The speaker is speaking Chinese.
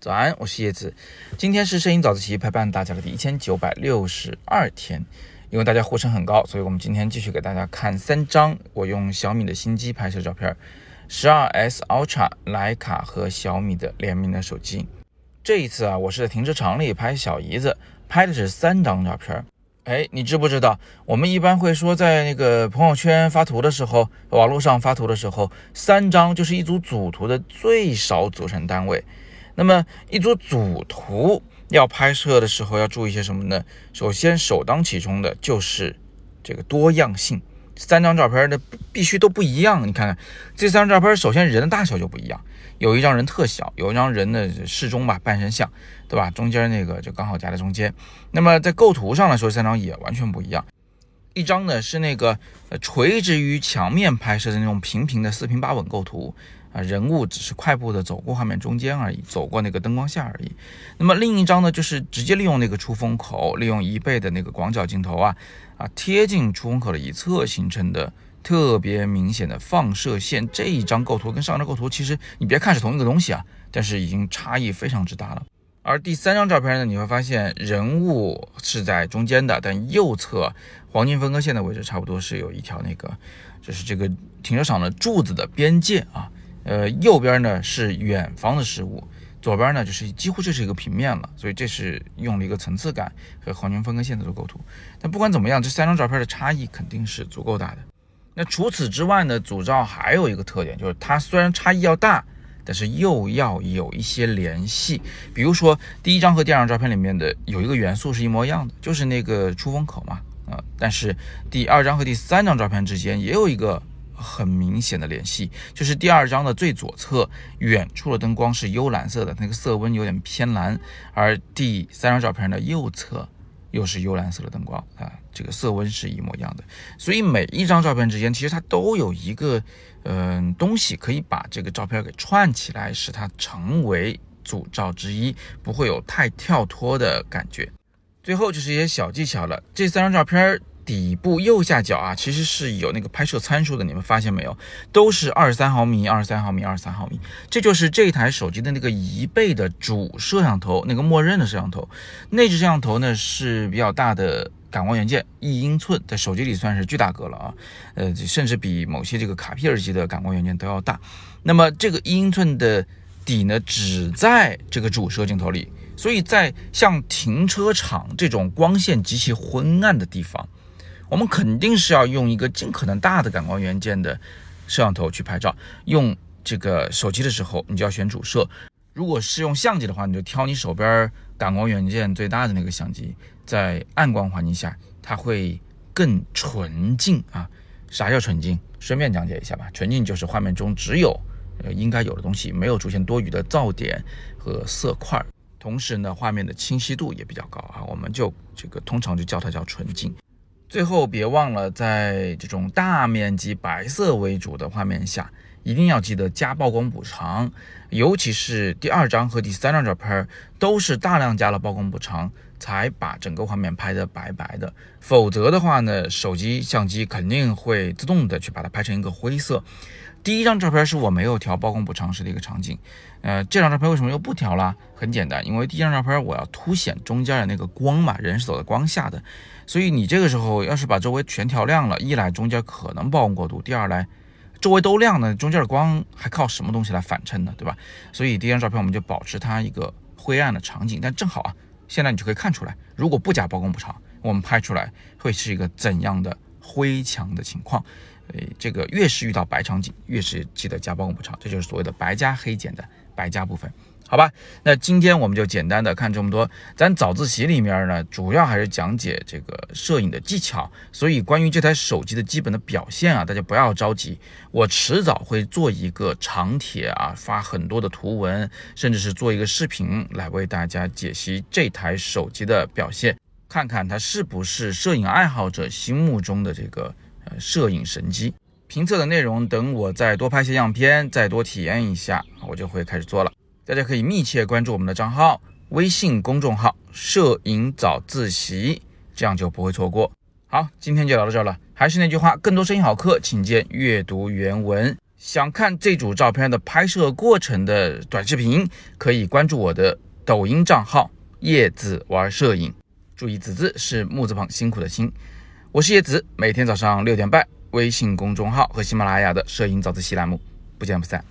早安，我是叶子。今天是摄影早自习陪伴大家的第一千九百六十二天。因为大家呼声很高，所以我们今天继续给大家看三张我用小米的新机拍摄照片。十二 S Ultra、徕卡和小米的联名的手机。这一次啊，我是在停车场里拍小姨子，拍的是三张照片。哎，你知不知道？我们一般会说，在那个朋友圈发图的时候，网络上发图的时候，三张就是一组组图的最少组成单位。那么一组组图要拍摄的时候要注意些什么呢？首先首当其冲的就是这个多样性，三张照片的必须都不一样。你看看这三张照片，首先人的大小就不一样，有一张人特小，有一张人的适中吧，半身像，对吧？中间那个就刚好夹在中间。那么在构图上来说，三张也完全不一样。一张呢是那个呃垂直于墙面拍摄的那种平平的四平八稳构图。啊，人物只是快步的走过画面中间而已，走过那个灯光下而已。那么另一张呢，就是直接利用那个出风口，利用一倍的那个广角镜头啊，啊贴近出风口的一侧形成的特别明显的放射线。这一张构图跟上张构图其实你别看是同一个东西啊，但是已经差异非常之大了。而第三张照片呢，你会发现人物是在中间的，但右侧黄金分割线的位置差不多是有一条那个，就是这个停车场的柱子的边界啊。呃，右边呢是远方的事物，左边呢就是几乎就是一个平面了，所以这是用了一个层次感和黄金分割线的做构图。但不管怎么样，这三张照片的差异肯定是足够大的。那除此之外呢，组照还有一个特点，就是它虽然差异要大，但是又要有一些联系。比如说第一张和第二张照片里面的有一个元素是一模一样的，就是那个出风口嘛，啊，但是第二张和第三张照片之间也有一个。很明显的联系，就是第二张的最左侧，远处的灯光是幽蓝色的，那个色温有点偏蓝，而第三张照片的右侧又是幽蓝色的灯光啊，这个色温是一模一样的。所以每一张照片之间，其实它都有一个嗯东西可以把这个照片给串起来，使它成为组照之一，不会有太跳脱的感觉。最后就是一些小技巧了，这三张照片。底部右下角啊，其实是有那个拍摄参数的，你们发现没有？都是二十三毫米、二十三毫米、二十三毫米，这就是这台手机的那个一倍的主摄像头，那个默认的摄像头。内置摄像头呢是比较大的感光元件，一英寸，在手机里算是巨大个了啊，呃，甚至比某些这个卡片级的感光元件都要大。那么这个一英寸的底呢，只在这个主摄镜头里，所以在像停车场这种光线极其昏暗的地方。我们肯定是要用一个尽可能大的感光元件的摄像头去拍照。用这个手机的时候，你就要选主摄；如果是用相机的话，你就挑你手边感光元件最大的那个相机。在暗光环境下，它会更纯净啊。啥叫纯净？顺便讲解一下吧。纯净就是画面中只有呃应该有的东西，没有出现多余的噪点和色块，同时呢，画面的清晰度也比较高啊。我们就这个通常就叫它叫纯净。最后别忘了，在这种大面积白色为主的画面下，一定要记得加曝光补偿，尤其是第二张和第三张照片都是大量加了曝光补偿，才把整个画面拍得白白的。否则的话呢，手机相机肯定会自动的去把它拍成一个灰色。第一张照片是我没有调曝光补偿时的一个场景，呃，这张照片为什么又不调了？很简单，因为第一张照片我要凸显中间的那个光嘛，人是走在光下的，所以你这个时候要是把周围全调亮了，一来中间可能曝光过度，第二来周围都亮呢，中间的光还靠什么东西来反衬呢？对吧？所以第一张照片我们就保持它一个灰暗的场景，但正好啊，现在你就可以看出来，如果不加曝光补偿，我们拍出来会是一个怎样的灰墙的情况。呃，这个越是遇到白场景，越是记得加曝光补偿，这就是所谓的白加黑减的白加部分，好吧？那今天我们就简单的看这么多。咱早自习里面呢，主要还是讲解这个摄影的技巧，所以关于这台手机的基本的表现啊，大家不要着急，我迟早会做一个长帖啊，发很多的图文，甚至是做一个视频来为大家解析这台手机的表现，看看它是不是摄影爱好者心目中的这个呃。摄影神机评测的内容，等我再多拍些样片，再多体验一下，我就会开始做了。大家可以密切关注我们的账号，微信公众号“摄影早自习”，这样就不会错过。好，今天就聊到这儿了。还是那句话，更多声音好课，请见阅读原文。想看这组照片的拍摄过程的短视频，可以关注我的抖音账号“叶子玩摄影”，注意“子”字是木字旁辛苦的辛。我是叶子，每天早上六点半，微信公众号和喜马拉雅的摄影早自习栏目，不见不散。